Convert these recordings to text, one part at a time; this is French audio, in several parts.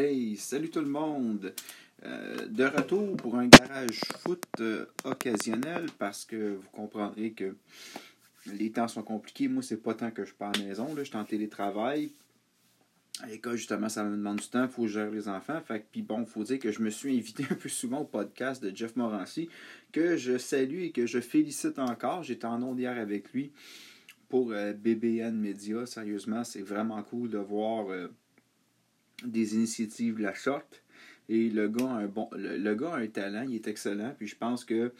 Hey, salut tout le monde! Euh, de retour pour un garage foot euh, occasionnel parce que vous comprendrez que les temps sont compliqués. Moi, c'est pas tant que je pars à la maison. Là. Je suis en télétravail. À l'école, justement, ça me demande du temps. Il faut gérer les enfants. Fait puis bon, il faut dire que je me suis invité un peu souvent au podcast de Jeff Morancy, que je salue et que je félicite encore. J'étais en onde hier avec lui pour euh, BBN Media. Sérieusement, c'est vraiment cool de voir des initiatives de la sorte. Et le gars, a un bon, le, gars a un talent, il est excellent. Puis je pense que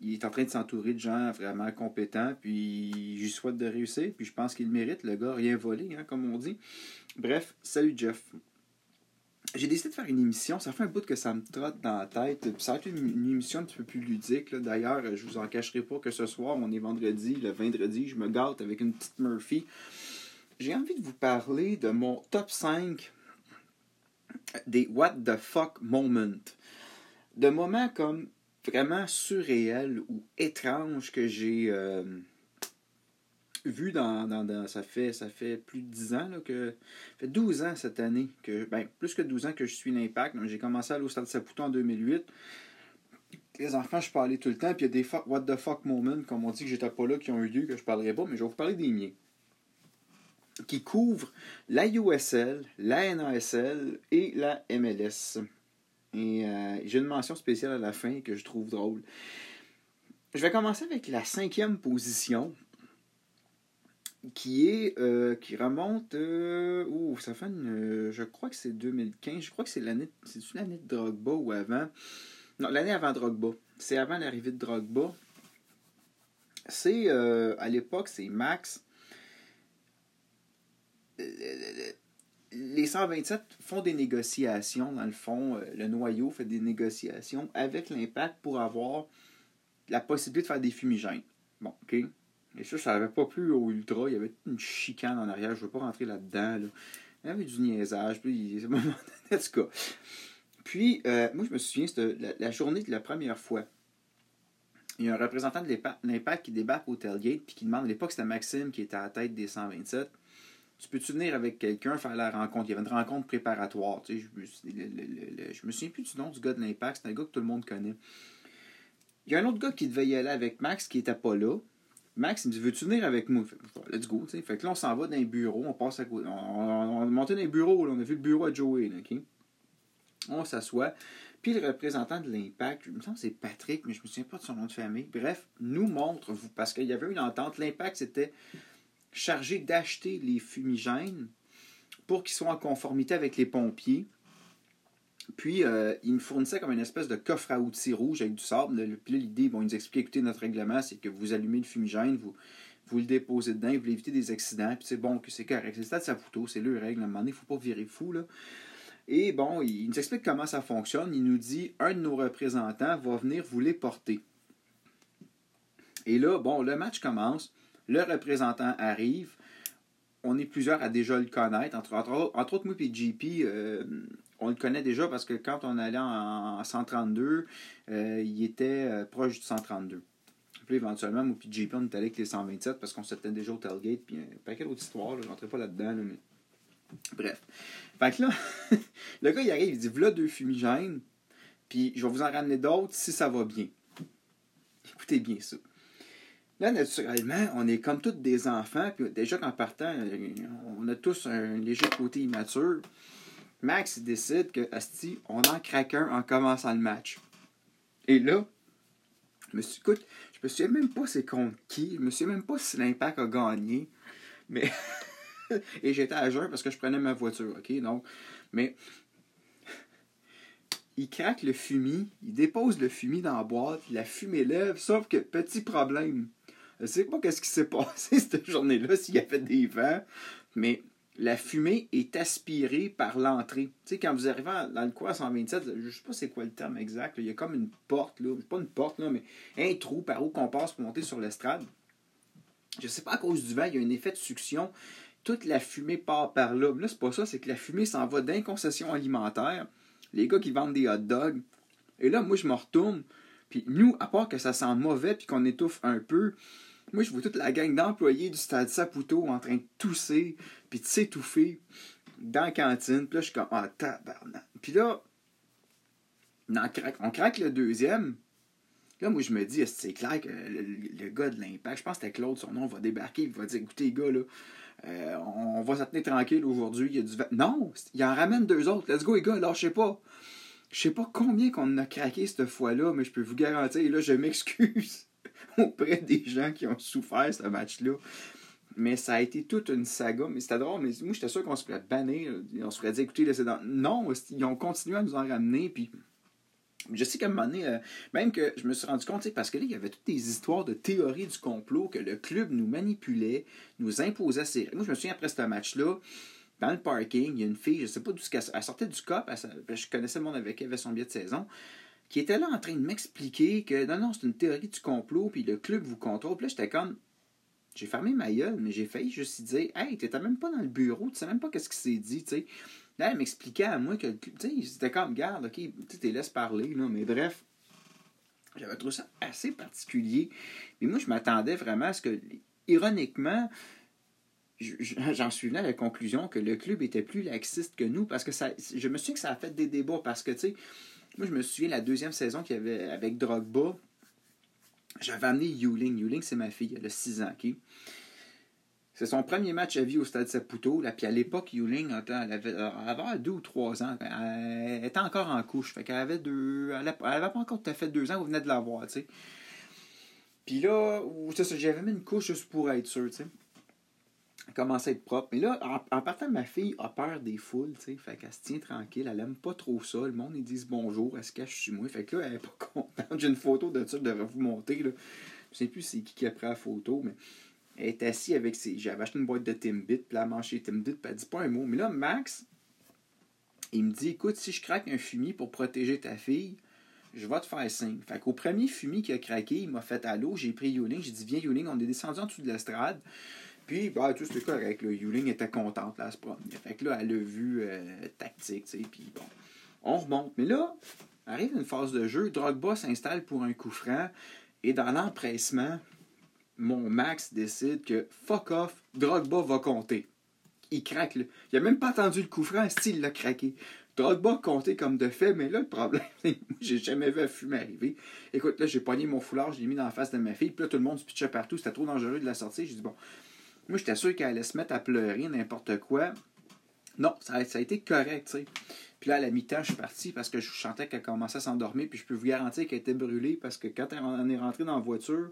il est en train de s'entourer de gens vraiment compétents. Puis je souhaite de réussir. Puis je pense qu'il mérite. Le gars, rien volé, hein, comme on dit. Bref, salut Jeff. J'ai décidé de faire une émission. Ça fait un bout que ça me trotte dans la tête. Ça va être une, émission un petit peu plus ludique. D'ailleurs, je vous en cacherai pas que ce soir, on est vendredi. Le vendredi, je me gâte avec une petite Murphy. J'ai envie de vous parler de mon top 5 des what the fuck moments. De moments comme vraiment surréels ou étranges que j'ai euh, vu dans, dans, ça fait ça fait plus de 10 ans là, que ça fait 12 ans cette année que ben plus que 12 ans que je suis l'impact. J'ai commencé à aller au stade Saputo en 2008 les enfants je parlais tout le temps puis il y a des what the fuck moments comme on dit que j'étais pas là qui ont eu lieu que je parlerai pas mais je vais vous parler des miens qui couvre la USL, la NASL et la MLS. Et euh, j'ai une mention spéciale à la fin que je trouve drôle. Je vais commencer avec la cinquième position qui est euh, qui remonte euh, ça fait une, je crois que c'est 2015 je crois que c'est l'année c'est l'année de Drogba ou avant? Non l'année avant Drogba c'est avant l'arrivée de Drogba c'est à l'époque c'est Max les 127 font des négociations, dans le fond, euh, le noyau fait des négociations avec l'impact pour avoir la possibilité de faire des fumigènes. Bon, OK. Et ça, ça n'avait pas plu au Ultra. Il y avait une chicane en arrière. Je ne veux pas rentrer là-dedans. Il y avait du niaisage. Puis, en tout cas. Puis, euh, moi, je me souviens, c'était la, journée de la première fois. Il y a un représentant de l'impact qui débarque au tailgate puis qui demande, à l'époque, c'était Maxime qui était à la tête des 127 tu peux-tu venir avec quelqu'un faire la rencontre? Il y avait une rencontre préparatoire. Je, je me souviens plus du nom du gars de l'Impact. C'est un gars que tout le monde connaît. Il y a un autre gars qui devait y aller avec Max qui n'était pas là. Max, il me dit Veux-tu venir avec moi? Let's go. sais. Fait que là, on s'en va dans un bureau. On passe on, on dans un bureau. Là. On a vu le bureau à Joey. Là, On s'assoit. Puis le représentant de l'Impact, je me semble que c'est Patrick, mais je me souviens pas de son nom de famille. Bref, nous montre, parce qu'il y avait une entente. L'Impact, c'était chargé d'acheter les fumigènes pour qu'ils soient en conformité avec les pompiers. Puis, euh, ils me fournissaient comme une espèce de coffre à outils rouge avec du sable. Puis l'idée, bon, ils nous expliquaient, écoutez, notre règlement, c'est que vous allumez le fumigène, vous, vous le déposez dedans, vous évitez des accidents. Puis c'est bon, que c'est correct. C'est le stade Saputo, c'est le règle. À un moment donné, il ne faut pas virer fou, là. Et bon, il nous explique comment ça fonctionne. Il nous dit, un de nos représentants va venir vous les porter. Et là, bon, le match commence. Le représentant arrive. On est plusieurs à déjà le connaître. Entre, entre, autres, moi et JP, euh, on le connaît déjà parce que quand on allait en, 132, euh, il était euh, proche du 132. Puis éventuellement, moi et JP, on est allé avec les 127 parce qu'on s'était déjà au tailgate. Puis un paquet d'autres histoires. je n'entrais pas là-dedans. mais... Bref. Fait que là, le gars, il arrive, il dit Voilà deux fumigènes. Puis je vais vous en ramener d'autres si ça va bien. Écoutez bien ça. Là, naturellement, on est comme tous des enfants, puis déjà qu'en partant, on a tous un léger côté immature. Max décide que, Asti, on en craque un en commençant le match. Et là, je me suis, écoute, je me souviens même pas c'est contre qui, je me souviens même pas si l'impact a gagné, mais. Et j'étais à jeun parce que je prenais ma voiture, ok? Donc, mais. Il craque le fumier, il dépose le fumier dans la boîte, la fumée lève, sauf que petit problème je sais pas qu'est-ce qui s'est passé cette journée-là, s'il y avait des vents, mais la fumée est aspirée par l'entrée. Tu sais, quand vous arrivez dans le coin 127, je ne sais pas c'est quoi le terme exact, il y a comme une porte, là, pas une porte, là, mais un trou par où qu'on passe pour monter sur l'estrade. Je ne sais pas à cause du vent, il y a un effet de succion. Toute la fumée part par là. Mais là, c'est pas ça, c'est que la fumée s'en va d'un concession alimentaire. Les gars qui vendent des hot dogs. Et là, moi, je me retourne. Puis nous, à part que ça sent mauvais puis qu'on étouffe un peu, moi, je vois toute la gang d'employés du stade Saputo en train de tousser puis de s'étouffer. dans la cantine. Puis là, je suis comme, ah. Puis là, on craque, le deuxième. Là, moi, je me dis, c'est clair que le, gars de l'impact, je pense que c'était Claude, son nom, va débarquer, il va dire, écoutez, gars, là, euh, on va s'attener tranquille aujourd'hui. Il y a du... Non, il en ramène deux autres. Let's go, les gars, lâchez pas. Je sais pas combien qu'on a craqué cette fois-là, mais je peux vous garantir, là, je m'excuse auprès des gens qui ont souffert ce match-là. Mais ça a été toute une saga. Mais c'était drôle. Mais moi, j'étais sûr qu'on se ferait bannir. On se ferait dire, écoutez, laissez dans. Non, ils ont continué à nous en ramener. Puis je sais qu'à un moment donné, euh, même que je me suis rendu compte, parce que là, il y avait toutes des histoires de théories du complot, que le club nous manipulait, nous imposait ses Moi, je me souviens après ce match-là, dans le parking, il y a une fille, je ne sais pas d'où elle sortait du COP, je connaissais le monde avec elle, avait son billet de saison, qui était là en train de m'expliquer que non, non, c'est une théorie du complot, puis le club vous contrôle. Puis là, j'étais comme, j'ai fermé ma gueule, mais j'ai failli juste dire, hey, t'étais même pas dans le bureau, tu sais même pas qu'est-ce qui s'est dit, tu sais. Là, elle m'expliquait à moi que, tu sais, c'était comme, garde, ok, tu te laisses parler, là, mais bref, j'avais trouvé ça assez particulier. Mais moi, je m'attendais vraiment à ce que, ironiquement, j'en suis venu à la conclusion que le club était plus laxiste que nous parce que ça, je me souviens que ça a fait des débats parce que, tu sais, moi, je me souviens la deuxième saison qu'il y avait avec Drogba, j'avais amené Yuling. Yuling, c'est ma fille, elle a 6 ans? C'est son premier match à vie au Stade Saputo. Là, puis à l'époque, Yuling, elle avait, elle avait deux ou trois ans. Elle était encore en couche. Fait qu'elle avait deux. Elle n'avait pas encore fait deux ans, vous venez de la voir, tu sais. Puis là, j'avais mis une couche juste pour être sûr, tu sais. Commençait à être propre. Mais là, en, partant, ma fille a peur des foules, tu sais. Fait qu'elle se tient tranquille. Elle aime pas trop ça. Le monde, ils disent bonjour. Elle se cache sur moi? Fait que là, elle est pas contente. J'ai une photo de ça, je devrais vous montrer, là. Je sais plus c'est qui qui a pris la photo, mais elle est assise avec ses. J'avais acheté une boîte de Timbit, puis elle a mangé Timbit, puis elle dit pas un mot. Mais là, Max, il me dit écoute, si je craque un fumier pour protéger ta fille, je vais te faire signe. Fait qu'au premier fumier qui a craqué, il m'a fait allô, j'ai pris Yuling, j'ai dit viens Yuling, on est descendu en dessous de l'estrade. Puis, bah, tout c'était correct. Là. Yuling était contente là, à se. Fait que là, elle a vu euh, tactique, tu sais. Puis bon, on remonte. Mais là, arrive une phase de jeu. Drogba s'installe pour un coup franc. Et dans l'empressement, mon Max décide que fuck off, Drogba va compter. Il craque. Là. Il a même pas attendu le coup franc, style l'a craqué. Drogba compté comme de fait, mais là, le problème, j'ai jamais vu un fumer arriver. Écoute, là, j'ai pogné mon foulard, je l'ai mis dans la face de ma fille, puis là, tout le monde se pitchait partout, c'était trop dangereux de la sortir. J'ai dit, bon, moi, j'étais sûr qu'elle allait se mettre à pleurer, n'importe quoi. Non, ça a, été correct, tu sais. Puis là, à la mi-temps, je suis parti parce que je chantais qu'elle commençait à s'endormir. Puis je peux vous garantir qu'elle était brûlée parce que quand on est rentré dans la voiture,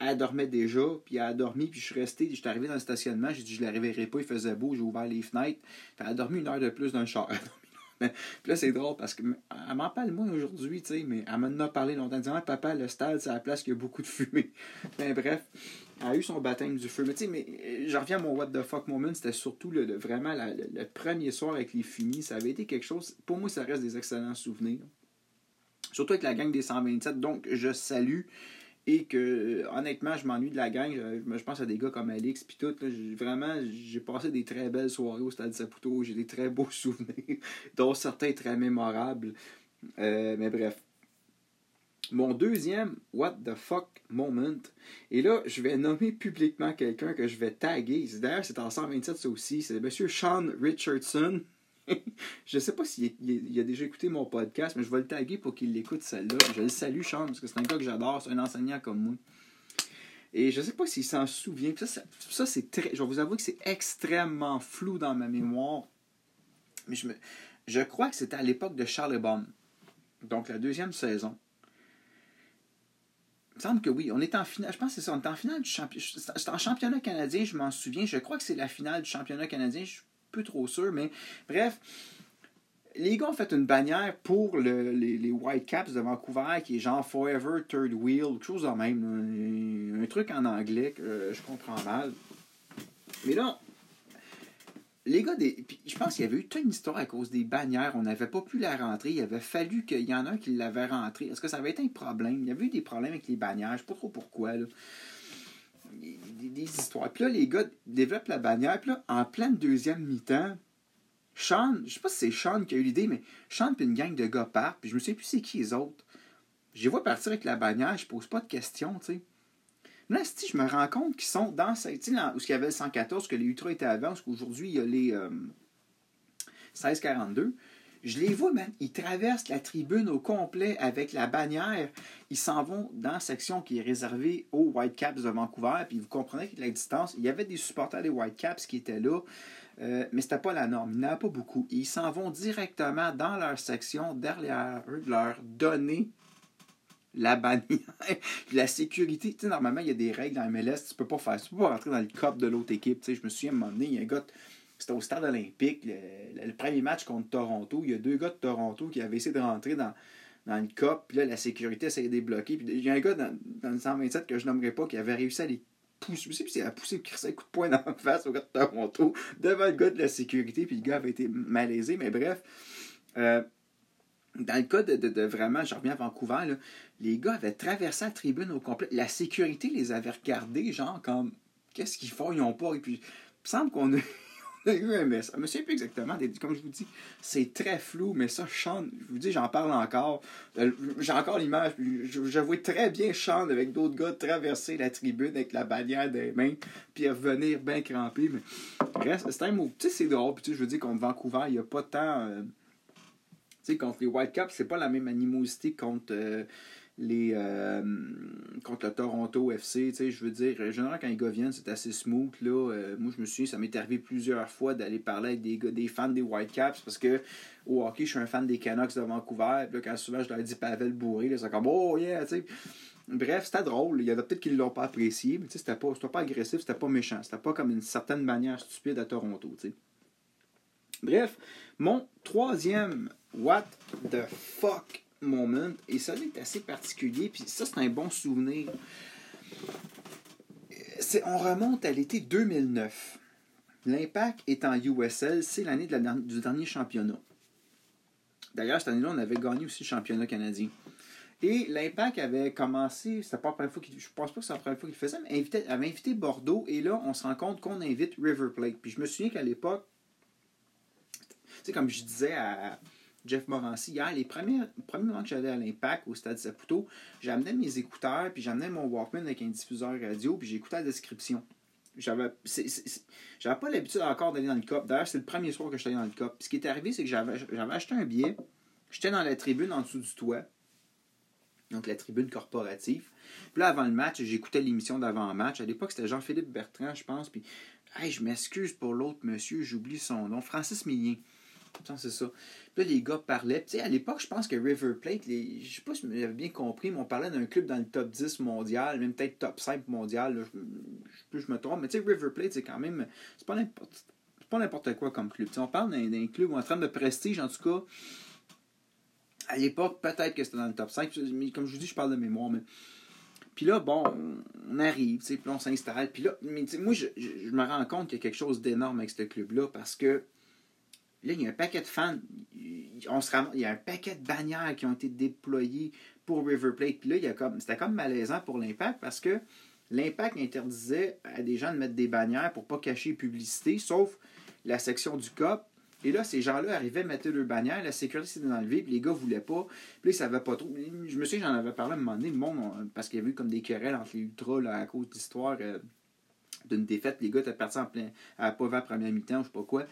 elle dormait déjà, puis elle a dormi, puis je suis resté, je suis arrivé dans le stationnement, j'ai dit je la réveillerai pas, il faisait beau, j'ai ouvert les fenêtres, elle a dormi une heure de plus dans le char. puis là, c'est drôle parce qu'elle m'en parle moins aujourd'hui, tu sais, mais elle m'en a parlé longtemps, disant Papa, le stade, c'est la place qui a beaucoup de fumée. Mais bref, a eu son baptême du feu. Mais tu sais, mais euh, j'en reviens à mon What the fuck moment, c'était surtout le, vraiment le, premier soir avec les fumis. Ça avait été quelque chose, pour moi, ça reste des excellents souvenirs. Surtout avec la gang des 127. Donc, je salue et que euh, honnêtement je m'ennuie de la gang je, pense à des gars comme Alex puis tout vraiment j'ai passé des très belles soirées au Stade Saputo j'ai des très beaux souvenirs dont certains très mémorables euh, mais bref mon deuxième what the fuck moment et là je vais nommer publiquement quelqu'un que je vais taguer d'ailleurs c'est en 127 ça aussi c'est monsieur Sean Richardson je sais pas s'il il, a déjà écouté mon podcast, mais je vais le taguer pour qu'il l'écoute celle-là. Je le salue, Sean, parce que c'est un gars que j'adore, c'est un enseignant comme moi. Et je sais pas s'il s'en souvient. Ça, ça, c'est très. Je vais vous avouer que c'est extrêmement flou dans ma mémoire. Mais je crois que c'était à l'époque de Charlie Baum. Donc la deuxième saison. Me semble que oui. On est en finale. Je pense que c'est ça. On est en finale du championnat. C'est en championnat canadien, je m'en souviens. Je crois que c'est la finale du championnat canadien. Je trop sûr, mais bref. Les gars ont fait une bannière pour le, les, les Whitecaps de Vancouver qui est genre Forever Third Wheel, quelque chose de même. Un, truc en anglais que je comprends mal. Mais là, les gars, des, je pense qu'il y avait eu toute une histoire à cause des bannières. On n'avait pas pu la rentrer. Il avait fallu qu'il y en a un qui l'avait rentrée. Est-ce que ça avait été un problème? Il y avait eu des problèmes avec les bannières. Je ne sais pas trop pourquoi. Là des, histoires. Puis là, les gars développent la bannière. Puis là, en pleine deuxième mi-temps, Sean, je sais pas si c'est Sean qui a eu l'idée, mais Sean puis une gang de gars partent. Puis je me souviens plus c'est qui les autres. Je les vois partir avec la bannière, je pose pas de questions, tu sais. Là, si je me rends compte qu'ils sont dans cette. Sais, où il y avait le 114, que les Ultras étaient avant, parce qu'aujourd'hui, il y a les. Euh, 16-42. Je les vois, man. Ils traversent la tribune au complet avec la bannière. Ils s'en vont dans la section qui est réservée aux Whitecaps de Vancouver. Puis vous comprenez que la distance, il y avait des supporters des Whitecaps qui étaient là. Euh, mais c'était pas la norme. Il n'y en a pas beaucoup. Ils s'en vont directement dans leur section, derrière eux, leur donner la bannière, la sécurité. Tu sais, normalement, il y a des règles dans MLS. Tu peux pas faire Tu peux pas rentrer dans le cop de l'autre équipe. Tu sais, je me souviens, à un moment donné, il y a un gars... C'était au stade olympique, le, premier match contre Toronto. Il y a deux gars de Toronto qui avaient essayé de rentrer dans, dans le cop. Puis là, la sécurité essayait de débloquer. Puis il y a un gars dans, dans le 127 que je nommerai pas qui avait réussi à les pousser. Sais plus a poussé un coup de poing dans la face au gars de Toronto devant le gars de la sécurité. Puis le gars avait été malaisé. Mais bref. Euh, dans le cas de, vraiment, je reviens à Vancouver, les gars avaient traversé la tribune au complet. La sécurité les avait regardés, genre, comme, qu'est-ce qu'ils font, ils n'ont pas. Et puis, il semble qu'on a, eu un message. Je me souviens plus exactement. Comme je vous dis, c'est très flou, mais ça, chante. Je vous dis, j'en parle encore. Euh, j'ai encore l'image. Je, très bien Sean avec d'autres gars traverser la tribune avec la bannière des mains, puis revenir bien crampé. Mais c'est un mot. Tu sais, c'est drôle. Puis, je veux dire, contre Vancouver, il n'y a pas tant. Euh, sais, contre les Whitecaps, c'est pas la même animosité contre euh, les euh, contre le Toronto FC. Je veux dire, généralement, quand les gars viennent, c'est assez smooth. Là. Euh, moi, je me suis ça m'est arrivé plusieurs fois d'aller parler avec des, gars, des fans des Whitecaps parce que au hockey, je suis un fan des Canucks de Vancouver. Puis là, quand souvent je leur dis Pavel bourré, c'est comme Oh yeah, tu sais. Bref, c'était drôle. Il y en a peut-être qui ne l'ont pas apprécié, mais c'était pas, pas agressif, c'était pas méchant. C'était pas comme une certaine manière stupide à Toronto. sais. Bref, mon troisième What the fuck moment. Et ça est assez particulier. Puis ça, c'est un bon souvenir. on remonte à l'été 2009. L'impact est en USL. C'est l'année du dernier championnat. D'ailleurs, cette année-là, on avait gagné aussi le championnat canadien. Et l'Impact avait commencé, c'était pas la première fois qu'il, je pense pas que c'est la première fois qu'il faisait, mais avait invité Bordeaux et là, on se rend compte qu'on invite River Plate. Puis je me souviens qu'à l'époque, sais, comme je disais à, Jeff Morancy hier, les premiers, premiers moments que j'allais à l'Impact au Stade Saputo, j'amenais mes écouteurs, puis j'amenais mon Walkman avec un diffuseur radio, puis j'écoutais la description. J'avais, pas l'habitude encore d'aller dans le COP. D'ailleurs, c'est le premier soir que j'étais allé dans le COP. Ce qui est arrivé, c'est que j'avais, j'avais acheté un billet. J'étais dans la tribune en dessous du toit. Donc, la tribune corporative. Puis là, avant le match, j'écoutais l'émission d'avant-match. À l'époque, c'était Jean-Philippe Bertrand, je pense. Puis, hey, je m'excuse pour l'autre monsieur, j'oublie son nom. Francis Millien. C'est ça. Puis là, les gars parlaient. Tu sais, à l'époque, je pense que River Plate, les... je sais pas si avez bien compris, mais on parlait d'un club dans le top 10 mondial, même peut-être top 5 mondial. Je, je, me trompe. Mais tu sais, River Plate, c'est quand même. C'est pas n'importe. quoi comme club. on parle d'un club en train de prestige, en tout cas. À l'époque, peut-être que c'était dans le top 5. Mais comme je vous dis, je parle de mémoire. Mais... Puis là, bon, on arrive, puis là, on s'installe. Puis là, mais moi, je, je, me rends compte qu'il y a quelque chose d'énorme avec ce club-là parce que Là, il y a un paquet de fans. On se il y a un paquet de bannières qui ont été déployées pour River Plate. Puis là, il y a comme, c'était comme malaisant pour l'Impact parce que l'Impact interdisait à des gens de mettre des bannières pour pas cacher publicité, sauf la section du COP. Et là, ces gens-là arrivaient à mettre leurs bannières, la sécurité s'était enlevée, puis les gars voulaient pas. Puis ils savaient pas trop. Je me souviens, j'en avais parlé à un moment donné, le parce qu'il y avait eu comme des querelles entre les ultras là, à cause d'histoire euh, d'une défaite. Les gars étaient partis en plein, à vers première mi-temps, je sais pas quoi.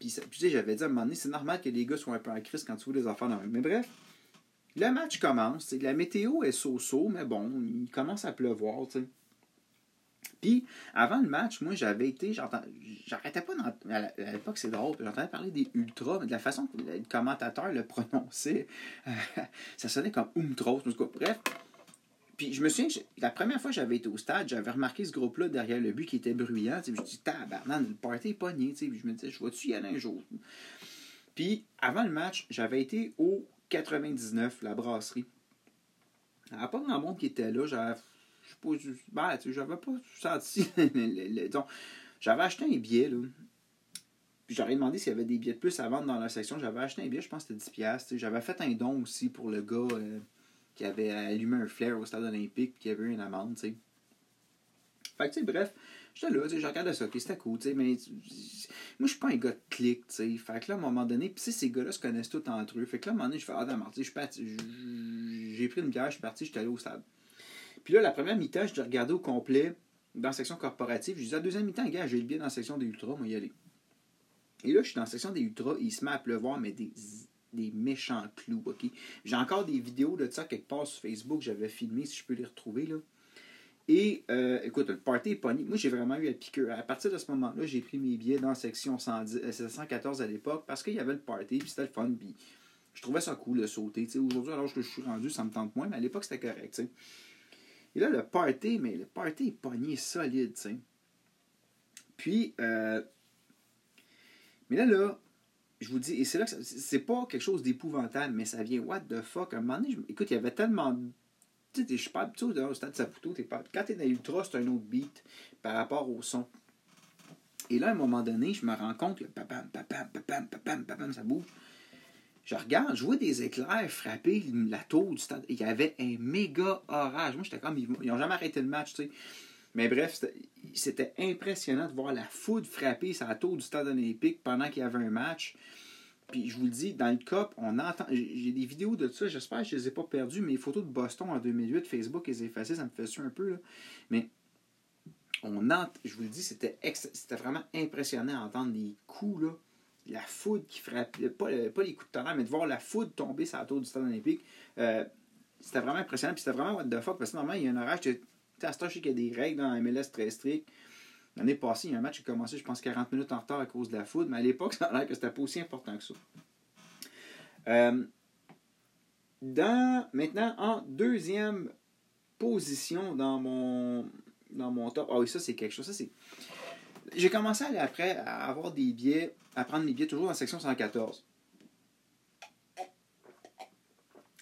Puis, tu sais, j'avais dit à un moment donné, c'est normal que les gars soient un peu en crise quand tu vois des affaires dans Mais bref, le match commence. La météo est so-so, mais bon, il commence à pleuvoir, tu sais. Puis, avant le match, moi, j'avais été, j'arrêtais pas, à l'époque, c'est drôle, j'entendais parler des ultras, mais de la façon que le commentateur le prononçait, ça sonnait comme Umtros, bref, puis je me souviens, la première fois que j'avais été au stade, j'avais remarqué ce groupe-là derrière le but qui était bruyant. Je me suis dit, tabarnak, le party est pogné. Puis je me disais, je vois-tu y aller un jour? Puis avant le match, j'avais été au 99, la brasserie. Il n'y avait pas grand monde qui était là. J'avais pas, ben, j'avais pas senti. j'avais acheté un billet. Là. Puis j'aurais demandé s'il y avait des billets de plus à vendre dans la section. J'avais acheté un billet, je pense que c'était 10$. J'avais fait un don aussi pour le gars. Euh, qui avait allumé un flair au stade olympique qui avait eu une amende, tu sais. Fait que, tu sais, bref, j'étais là, je regardais ça, ok, c'était cool, tu sais, mais moi, je suis pas un gars de clic, tu sais. Fait que là, à un moment donné, puis ces gars-là se connaissent tous entre eux. Fait que là, à un moment donné, je fais, ah, d'accord, tu sais, j'ai pris une bière, je suis parti, j'étais allé au stade. Puis là, la première mi-temps, je regardé au complet dans la section corporative. Je disais, la deuxième mi-temps, gars, j'ai le billet dans la section des ultras, moi, y aller. Et là, je suis dans la section des ultras il se met à pleuvoir, mais des, des méchants clous, OK? J'ai encore des vidéos de ça quelque part sur Facebook, j'avais filmé, si je peux les retrouver, là. Et, euh, écoute, le party est pogné. Moi, j'ai vraiment eu à piquer. À partir de ce moment-là, j'ai pris mes billets dans la section 110, 114 à l'époque parce qu'il y avait le party, puis c'était le fun, puis je trouvais ça cool de sauter. Aujourd'hui, alors que je suis rendu, ça me tente moins, mais à l'époque, c'était correct. Et là, le party, mais le party est pogné solide. sais. Puis, euh, mais là, là, je vous dis, et c'est là que c'est pas quelque chose d'épouvantable, mais ça vient, what the fuck. À un moment donné, écoute, il y avait tellement. Tu sais, je suis pas habitué au stade Saputo. Es pas, quand t'es dans l'ultra, c'est un autre beat par rapport au son. Et là, à un moment donné, je me rends compte que papam, papam, papam, papam, papam, ça bouge. Je regarde, je vois des éclairs frapper la tour du stade. Il y avait un méga orage. Moi, j'étais comme, ils n'ont jamais arrêté le match, tu sais. Mais bref, c'était impressionnant de voir la foudre frapper la tour du stade olympique pendant qu'il y avait un match. Puis je vous le dis, dans le COP, on entend. J'ai des vidéos de ça, j'espère que je ne les ai pas perdues. Mes photos de Boston en 2008, Facebook les a effacées, ça me fait ça un peu. Là. Mais on entend, je vous le dis, c'était c'était vraiment impressionnant d'entendre les coups, là, la foudre qui frappait, pas, pas les coups de tonnerre, mais de voir la foudre tomber sur la tour du stade olympique. Euh, c'était vraiment impressionnant. Puis c'était vraiment what the fuck, parce que normalement, il y a un orage. Je sais qu'il y a des règles dans MLS très strictes. L'année passée, il y a un match qui a commencé, je pense, 40 minutes en retard à cause de la foudre, mais à l'époque, ça a l'air que c'était pas aussi important que ça. Euh, dans, maintenant, en deuxième position dans mon, dans mon top. Ah oui, ça, c'est quelque chose. Ça, c'est... J'ai commencé à aller après à avoir des billets, à prendre mes billets toujours dans la section 114.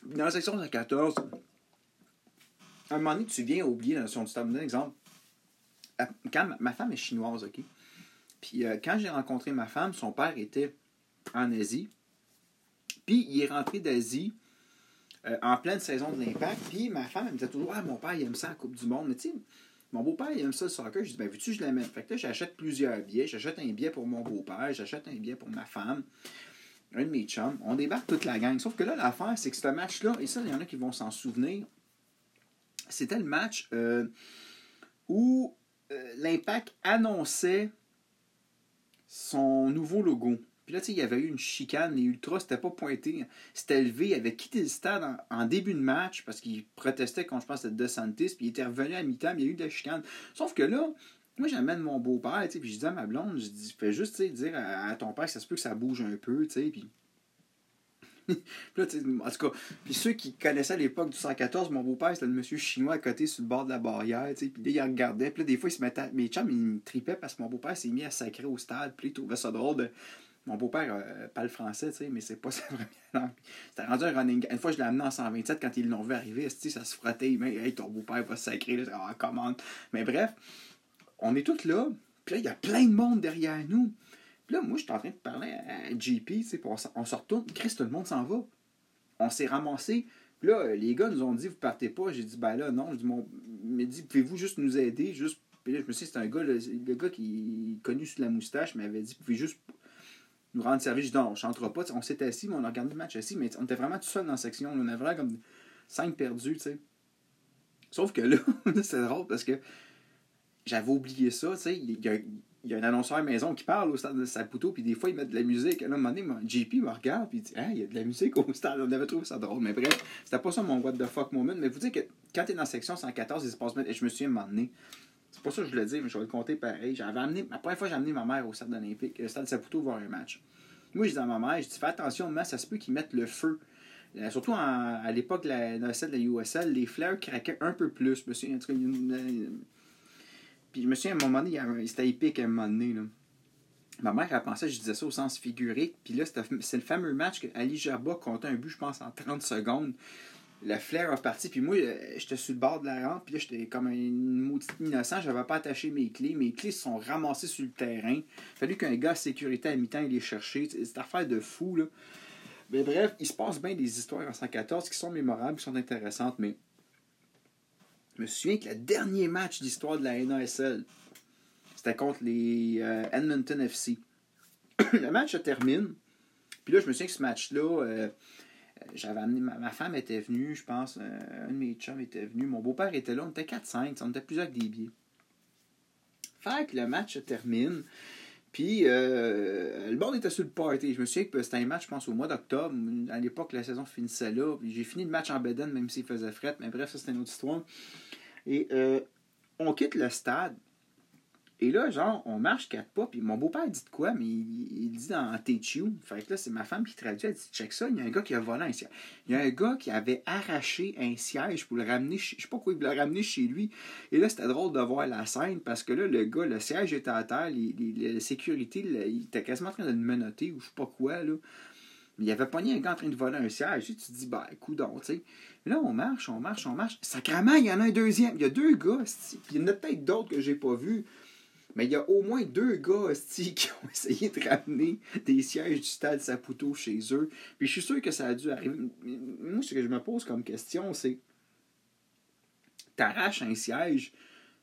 Dans la section 114, à un moment donné, tu viens oublier la notion du stade. un exemple quand ma femme est chinoise, OK? Puis euh, quand j'ai rencontré ma femme, son père était en Asie. Puis il est rentré d'Asie euh, en pleine saison de l'impact. Puis ma femme, elle me disait toujours Ah, mon père, il aime ça la Coupe du Monde. Mais tu sais, mon beau-père, il aime ça le soccer. Je dis Ben, veux-tu, je l'amène. Fait que là, j'achète plusieurs billets. J'achète un billet pour mon beau-père, j'achète un billet pour ma femme, un de mes chums. On débarque toute la gang. Sauf que là, l'affaire, c'est que ce match-là, et ça, il y en a qui vont s'en souvenir, c'était le match euh, où euh, l'Impact annonçait son nouveau logo. Puis là, tu sais, il y avait eu une chicane. Les Ultras c'était pas pointé. C'était élevé. Il avait quitté le stade en, début de match parce qu'il protestait contre, je pense, c'était DeSantis. Puis il était revenu à mi-temps. il y a eu de la chicane. Sauf que là, moi, j'amène mon beau-père. Puis je dis à ma blonde, je dis, fais juste, dire à, ton père que ça se peut que ça bouge un peu. Tu sais, puis là, en tout cas, puis ceux qui connaissaient l'époque du 114, mon beau-père, c'était le monsieur chinois à côté sur le bord de la barrière, puis là, il regardait, puis là, des fois, il se mettait. Mes chums, ils tripaient parce que mon beau-père s'est mis à sacrer au stade, puis il trouvait ça drôle de. Mon beau-père euh, parle français, tu sais, mais c'est pas sa première langue. C'était rendu un running. Une fois, je l'ai amené en 127 quand ils l'ont vu arriver, ça se frottait, mais hey, ton beau-père va sacrer, là, en commande. Mais bref, on est tous là, puis là, il y a plein de monde derrière nous. Puis là, moi, je suis en train de parler à JP, tu sais, on, on se retourne. Chris, tout le monde s'en va. On s'est ramassé. Puis là, les gars nous ont dit, vous partez pas. J'ai dit, ben là, non. Je dis, mon... me dit, pouvez-vous juste nous aider? Juste... Puis là, je me suis dit, c'est un gars, le, gars qui est connu sous la moustache, m'avait dit, pouvez juste nous rendre service. Je dis, non, on chantera pas. on s'était assis, mais on a regardé le match assis, mais on était vraiment tout seul dans la section. On avait vraiment comme cinq perdus, tu sais. Sauf que là, c'est drôle parce que j'avais oublié ça, tu sais. Il y a, il y a un annonceur maison qui parle au stade de Saputo, puis des fois, il met de la musique. Là, un moment donné, JP me regarde, puis il dit Ah, il y a de la musique au stade. On avait trouvé ça drôle. Mais bref, c'était pas ça mon what the fuck moment. Mais vous dites que quand tu es dans section 114, il se passe et je me suis donné. C'est pas ça que je voulais dire, mais je vais le compter pareil. J'avais amené, la première fois, j'ai amené ma mère au stade olympique, au stade de Saputo, voir un match. Moi, je dis à ma mère, je dis Fais attention, mais ça se peut qu'ils mettent le feu. Euh, surtout à l'époque de la, de la USL, les fleurs craquaient un peu plus. Monsieur, en tout cas, puis je me souviens, à un moment donné, c'était épique à un moment donné. Là. Ma mère, elle pensait je disais ça au sens figuré. Puis là, c'est le fameux match que Ali Gerba comptait un but, je pense, en 30 secondes. Le flair a parti. Puis moi, euh, j'étais sur le bord de la rampe. Puis là, j'étais comme un maudit innocent. J'avais pas attaché mes clés. Mes clés se sont ramassées sur le terrain. Fallu qu'un gars de sécurité à mi-temps les chercher. C'est une affaire de fou, là. Mais bref, il se passe bien des histoires en 114 qui sont mémorables, qui sont intéressantes, mais je me souviens que le dernier match d'histoire de la NASL, c'était contre les euh, Edmonton FC. le match se termine. Puis là, je me souviens que ce match-là, euh, j'avais amené. Ma, femme était venue, je pense. Euh, un de mes chums était venu. Mon beau-père était là. On était 4-5. On était plusieurs avec des billets. Fait que le match se termine. Puis, euh, le bord était sur le party. Je me souviens que c'était un match, je pense, au mois d'octobre. À l'époque, la saison finissait là. J'ai fini le match en Beden, même s'il faisait fret. Mais bref, ça, c'était une autre histoire. Et euh, on quitte le stade. Et là, genre, on marche quatre pas, puis mon beau-père dit de quoi, mais il, dit dans Teach Fait que là, c'est ma femme qui traduit, elle dit check ça, il y a un gars qui a volé un siège. Il y a un gars qui avait arraché un siège pour le ramener, je sais pas quoi, il l'a ramené chez lui. Et là, c'était drôle de voir la scène, parce que là, le gars, le siège était à terre, la sécurité, il était quasiment en train de le menotter, ou je sais pas quoi, là. Mais il avait pogné un gars en train de voler un siège. tu te dis, écoute donc, tu sais. Là, on marche, on marche, on marche. Sacrement, il y en a un deuxième. Il y a deux gars, puis il y en a peut-être d'autres que j'ai pas vus. Mais il y a au moins deux gars qui ont essayé de ramener des sièges du stade Saputo chez eux. Puis je suis sûr que ça a dû arriver. Moi, ce que je me pose comme question, c'est t'arraches un siège.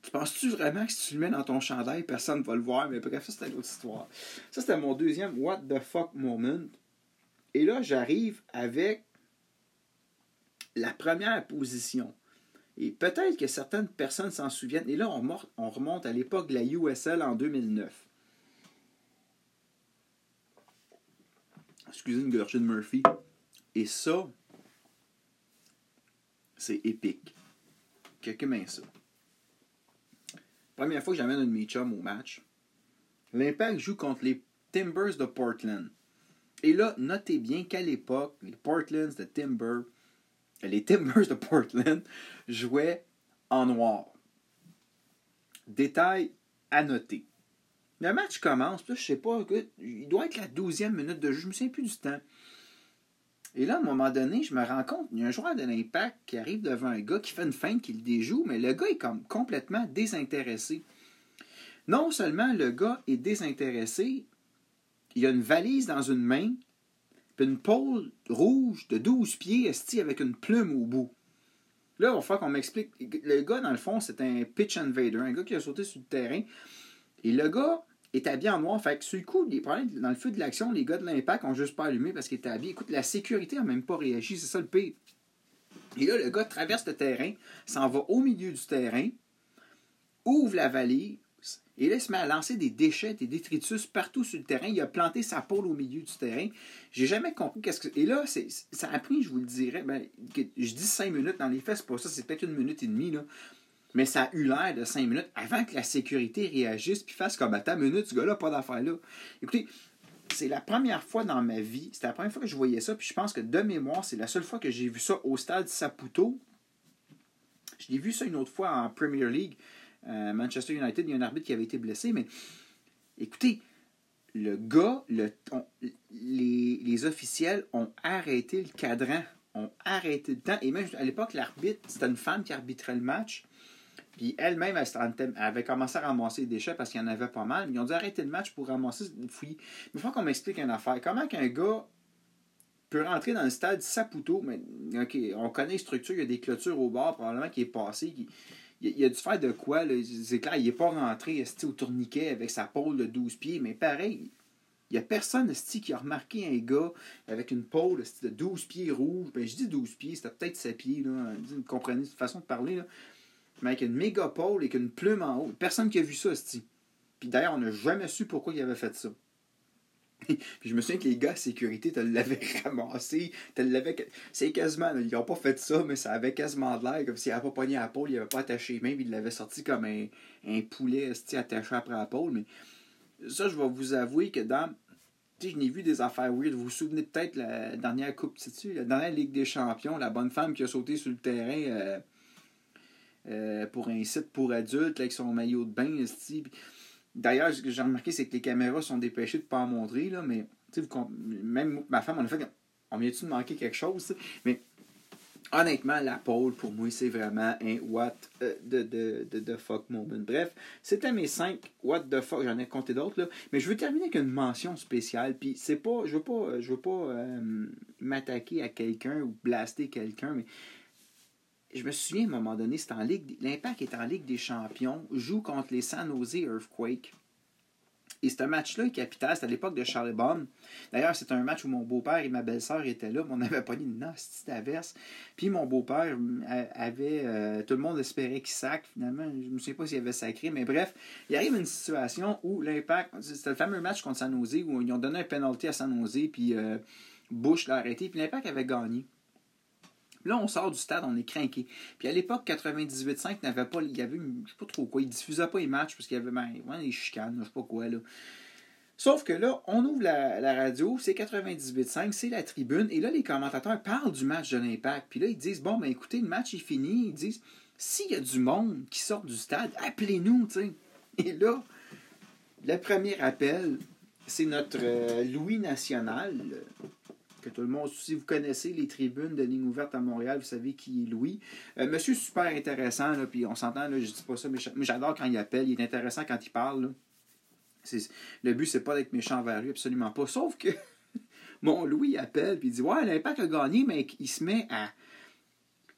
Tu penses-tu vraiment que si tu le mets dans ton chandail, personne ne va le voir? Mais bref, ça, c'était une autre histoire. Ça, c'était mon deuxième What the fuck moment. Et là, j'arrive avec la première position. Et peut-être que certaines personnes s'en souviennent. Et là, on, remonte à l'époque de la USL en 2009. Excusez une gorgée Murphy. Et ça, c'est épique. Quelqu'un met ça. Première fois que j'amène un de au match, l'Impact joue contre les Timbers de Portland. Et là, notez bien qu'à l'époque, les Portlands de Timber les Timbers de Portland jouaient en noir. Détail à noter. Le match commence, je sais pas, il doit être la douzième minute de jeu, je me souviens plus du temps. Et là, à un moment donné, je me rends compte, il y a un joueur de l'impact qui arrive devant un gars qui fait une feinte, qui le déjoue, mais le gars est comme complètement désintéressé. Non seulement le gars est désintéressé, il a une valise dans une main, puis une pôle rouge de 12 pieds esti avec une plume au bout. Là, il va qu'on m'explique. Le gars, dans le fond, c'est un pitch invader, un gars qui a sauté sur le terrain. Et le gars est habillé en noir. Fait que sur le coup, dans le feu de l'action, les gars de l'impact ont juste pas allumé parce qu'il était habillé. Écoute, la sécurité n'a même pas réagi, c'est ça le pire. Et là, le gars traverse le terrain, s'en va au milieu du terrain, ouvre la vallée, et là, il se met à lancer des déchets, des détritus partout sur le terrain. Il a planté sa pôle au milieu du terrain. J'ai jamais compris qu'est-ce que. Et là, ça a pris, je vous le dirais, ben, je dis cinq minutes. Dans les faits, c'est pas ça, c'est peut-être une minute et demie. Mais ça a eu l'air de cinq minutes avant que la sécurité réagisse puis fasse comme ta minute, ce gars-là, pas d'affaire là. Écoutez, c'est la première fois dans ma vie, c'était la première fois que je voyais ça, puis je pense que de mémoire, c'est la seule fois que j'ai vu ça au stade Saputo. Je l'ai vu ça une autre fois en Premier League. Euh, Manchester United, il y a un arbitre qui avait été blessé, mais écoutez, le gars, le, les, officiels ont arrêté le cadran, ont arrêté le temps. Et même à l'époque, l'arbitre, c'était une femme qui arbitrait le match. Puis elle-même, elle, avait commencé à ramasser des déchets parce qu'il y en avait pas mal. Ils ont dû arrêter le match pour ramasser des fouilles. Mais il faut qu'on m'explique une affaire. Comment qu'un gars peut rentrer dans le stade Saputo, mais OK, on connaît les structures, il y a des clôtures au bord, probablement qui est passé, qui, il, a dû faire de quoi. C'est clair, il n'est pas rentré au tourniquet avec sa pôle de 12 pieds, mais pareil, il n'y a personne qui a remarqué un gars avec une pôle de 12 pieds rouge. Ben, je dis 12 pieds, c'était peut-être 7 pieds. Là. Vous comprenez cette façon de parler. Là. Mais avec une méga pôle et une plume en haut. Personne qui a vu ça, Puis d'ailleurs, on n'a jamais su pourquoi il avait fait ça. puis je me souviens que les gars à sécurité te l'avaient ramassé, te l'avaient. C'est quasiment. ils n'ont pas fait ça, mais ça avait quasiment de l'air comme s'il n'avait pas pogné à la pôle, il n'avait pas attaché les mains, puis il l'avait sorti comme un, un poulet attaché après la pôle. Mais ça, je vais vous avouer que dans. Tu sais, je n'ai vu des affaires weird. Vous vous souvenez peut-être la dernière Coupe, sais-tu, la dernière Ligue des Champions, la bonne femme qui a sauté sur le terrain euh, euh, pour un site pour adultes avec son maillot de bain, D'ailleurs, ce que j'ai remarqué, c'est que les caméras sont dépêchées de ne pas montrer, là, mais même ma femme, on a fait on vient-tu de manquer quelque chose? Mais honnêtement, la pole, pour moi, c'est vraiment un what euh, de, de, de, fuck moment. Bref, c'était mes 5 what the fuck. J'en ai compté d'autres, là. Mais je veux terminer avec une mention spéciale. Puis c'est pas, je veux pas, je veux pas euh, m'attaquer à quelqu'un ou blaster quelqu'un, mais je me souviens à un moment donné, c'est en Ligue. L'Impact est en Ligue des Champions, joue contre les San Jose Earthquake. Et ce match-là est capital. C'était à l'époque de Charlie Baum. D'ailleurs, c'est un match où mon beau-père et ma belle-sœur étaient là. Mais on avait pas une nasty d'averse. Puis mon beau-père avait. Euh, tout le monde espérait qu'il sac. Finalement, je ne sais pas s'il avait sacré. Mais bref, il arrive une situation où l'impact. C'était le fameux match contre San Jose où ils ont donné un penalty à San Jose. Puis euh, Bush l'a arrêté. Puis l'impact avait gagné. Là, on sort du stade, on est craqué. Puis à l'époque, 98.5 n'avait pas. Il y avait, je sais pas trop quoi, il diffusait pas les matchs parce qu'il y avait ben, des chicanes, je sais pas quoi. Là. Sauf que là, on ouvre la, radio, c'est 98.5, c'est la tribune, et là, les commentateurs parlent du match de l'Impact. Puis là, ils disent Bon, ben écoutez, le match est fini. Ils disent S'il y a du monde qui sort du stade, appelez-nous, tu. Et là, le premier appel, c'est notre euh, Louis National, que tout le monde, si vous connaissez les tribunes de ligne ouverte à Montréal, vous savez qui est Louis. Euh, monsieur super intéressant, puis on s'entend, je dis pas ça, mais j'adore quand il appelle, il est intéressant quand il parle. Le but, c'est pas d'être méchant vers lui, absolument pas. Sauf que mon Louis appelle, puis il dit Ouais, l'impact a gagné, mais il se met à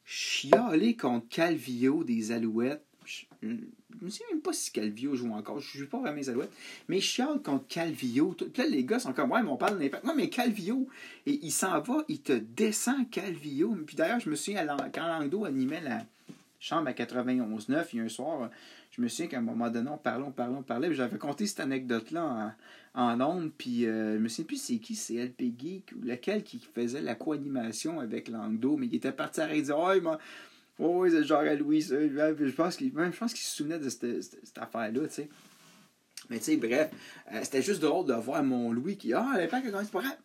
chialer contre Calvillo des Alouettes je ne sais même pas si Calvio joue encore. Je ne joue pas vraiment les Alouettes. Mais je contre Calvio. Là, les gars sont comme, ouais, mais on parle d'impact. Non, mais Calvio, et il s'en va, il te descend Calvio. Puis d'ailleurs, je me souviens, quand Langdo animait la chambre à 91.9, il y a un soir, je me souviens qu'à un moment donné, on parlait, on parlait, on parlait. J'avais compté cette anecdote-là en, en Puis euh, je me souviens plus c'est qui, c'est LP Geek ou lequel qui faisait la co-animation avec Langdo. Mais il était parti à dire, Oh, oui, c'est genre à Louise. Je pense qu'il se souvenait de cette, cette, affaire-là, tu sais. Mais tu sais, bref, euh, c'était juste drôle de voir mon Louis qui, ah, l'impact a gagné, c'est.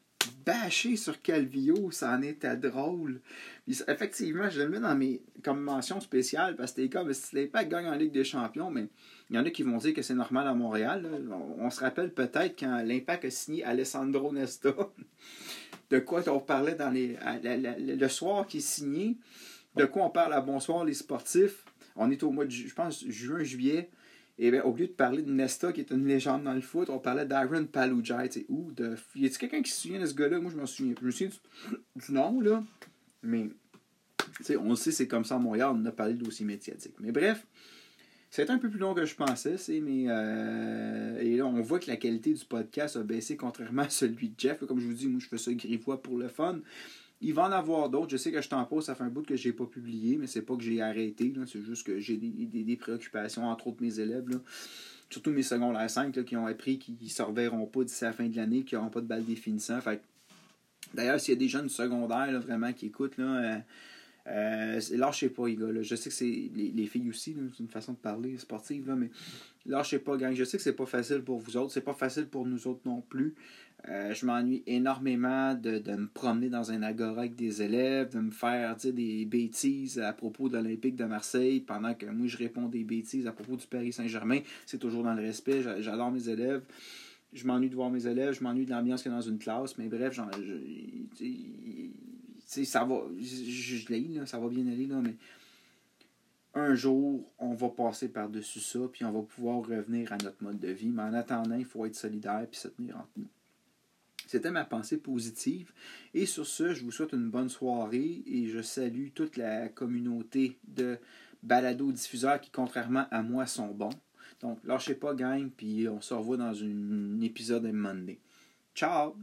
Bâché sur Calvio, ça en était drôle. effectivement, je le mets dans mes comme mention spéciale parce que c'était comme si l'impact gagne en Ligue des Champions, mais il y en a qui vont dire que c'est normal à Montréal. On, se rappelle peut-être quand l'impact a signé Alessandro Nesta. de quoi on parlait dans les, le soir qu'il est signé de quoi on parle à Bonsoir les sportifs. On est au mois de, je pense, juin, juillet. Et bien, au lieu de parler de Nesta, qui est une légende dans le foot, on parlait d'Aaron Palujai. Ou de. Y a-t-il quelqu'un qui se souvient de ce gars-là? Moi, je m'en souviens. Je me souviens du, nom, là. Mais, on le sait, c'est comme ça à Montréal, on a parlé de dossier médiatique. Mais bref, c'est un peu plus long que je pensais, mais. Euh, et là, on voit que la qualité du podcast a baissé contrairement à celui de Jeff. Comme je vous dis, moi, je fais ça grivois pour le fun. Il va en avoir d'autres. Je sais que je t'en pose, ça fait un bout que je n'ai pas publié, mais c'est pas que j'ai arrêté. C'est juste que j'ai des, préoccupations, entre autres mes élèves. Surtout mes secondaires 5 qui ont appris qu'ils ne se reverront pas d'ici la fin de l'année, qui n'auront pas de balle définissant. Fait D'ailleurs, s'il y a des jeunes secondaires vraiment qui écoutent, là, euh, euh, lâchez pas, les gars. Je sais que c'est les, filles aussi, c'est une façon de parler sportive, là, mais lâchez pas, gang. Je sais que c'est pas facile pour vous autres, c'est pas facile pour nous autres non plus. Euh, je m'ennuie énormément de, me promener dans un agora avec des élèves, de me faire des bêtises à propos de l'Olympique de Marseille pendant que moi je réponds des bêtises à propos du Paris Saint-Germain. C'est toujours dans le respect. J'adore mes élèves. Je m'ennuie de voir mes élèves, je m'ennuie de l'ambiance qu'il y a dans une classe, mais bref, genre, ça va. Je, ça va bien aller, là, mais un jour, on va passer par-dessus ça, puis on va pouvoir revenir à notre mode de vie. Mais en attendant, il faut être solidaire et se tenir entre nous. C'était ma pensée positive. Et sur ce, je vous souhaite une bonne soirée et je salue toute la communauté de balado-diffuseurs qui, contrairement à moi, sont bons. Donc, lâchez pas, gang, puis on se revoit dans un épisode de Monday. Ciao!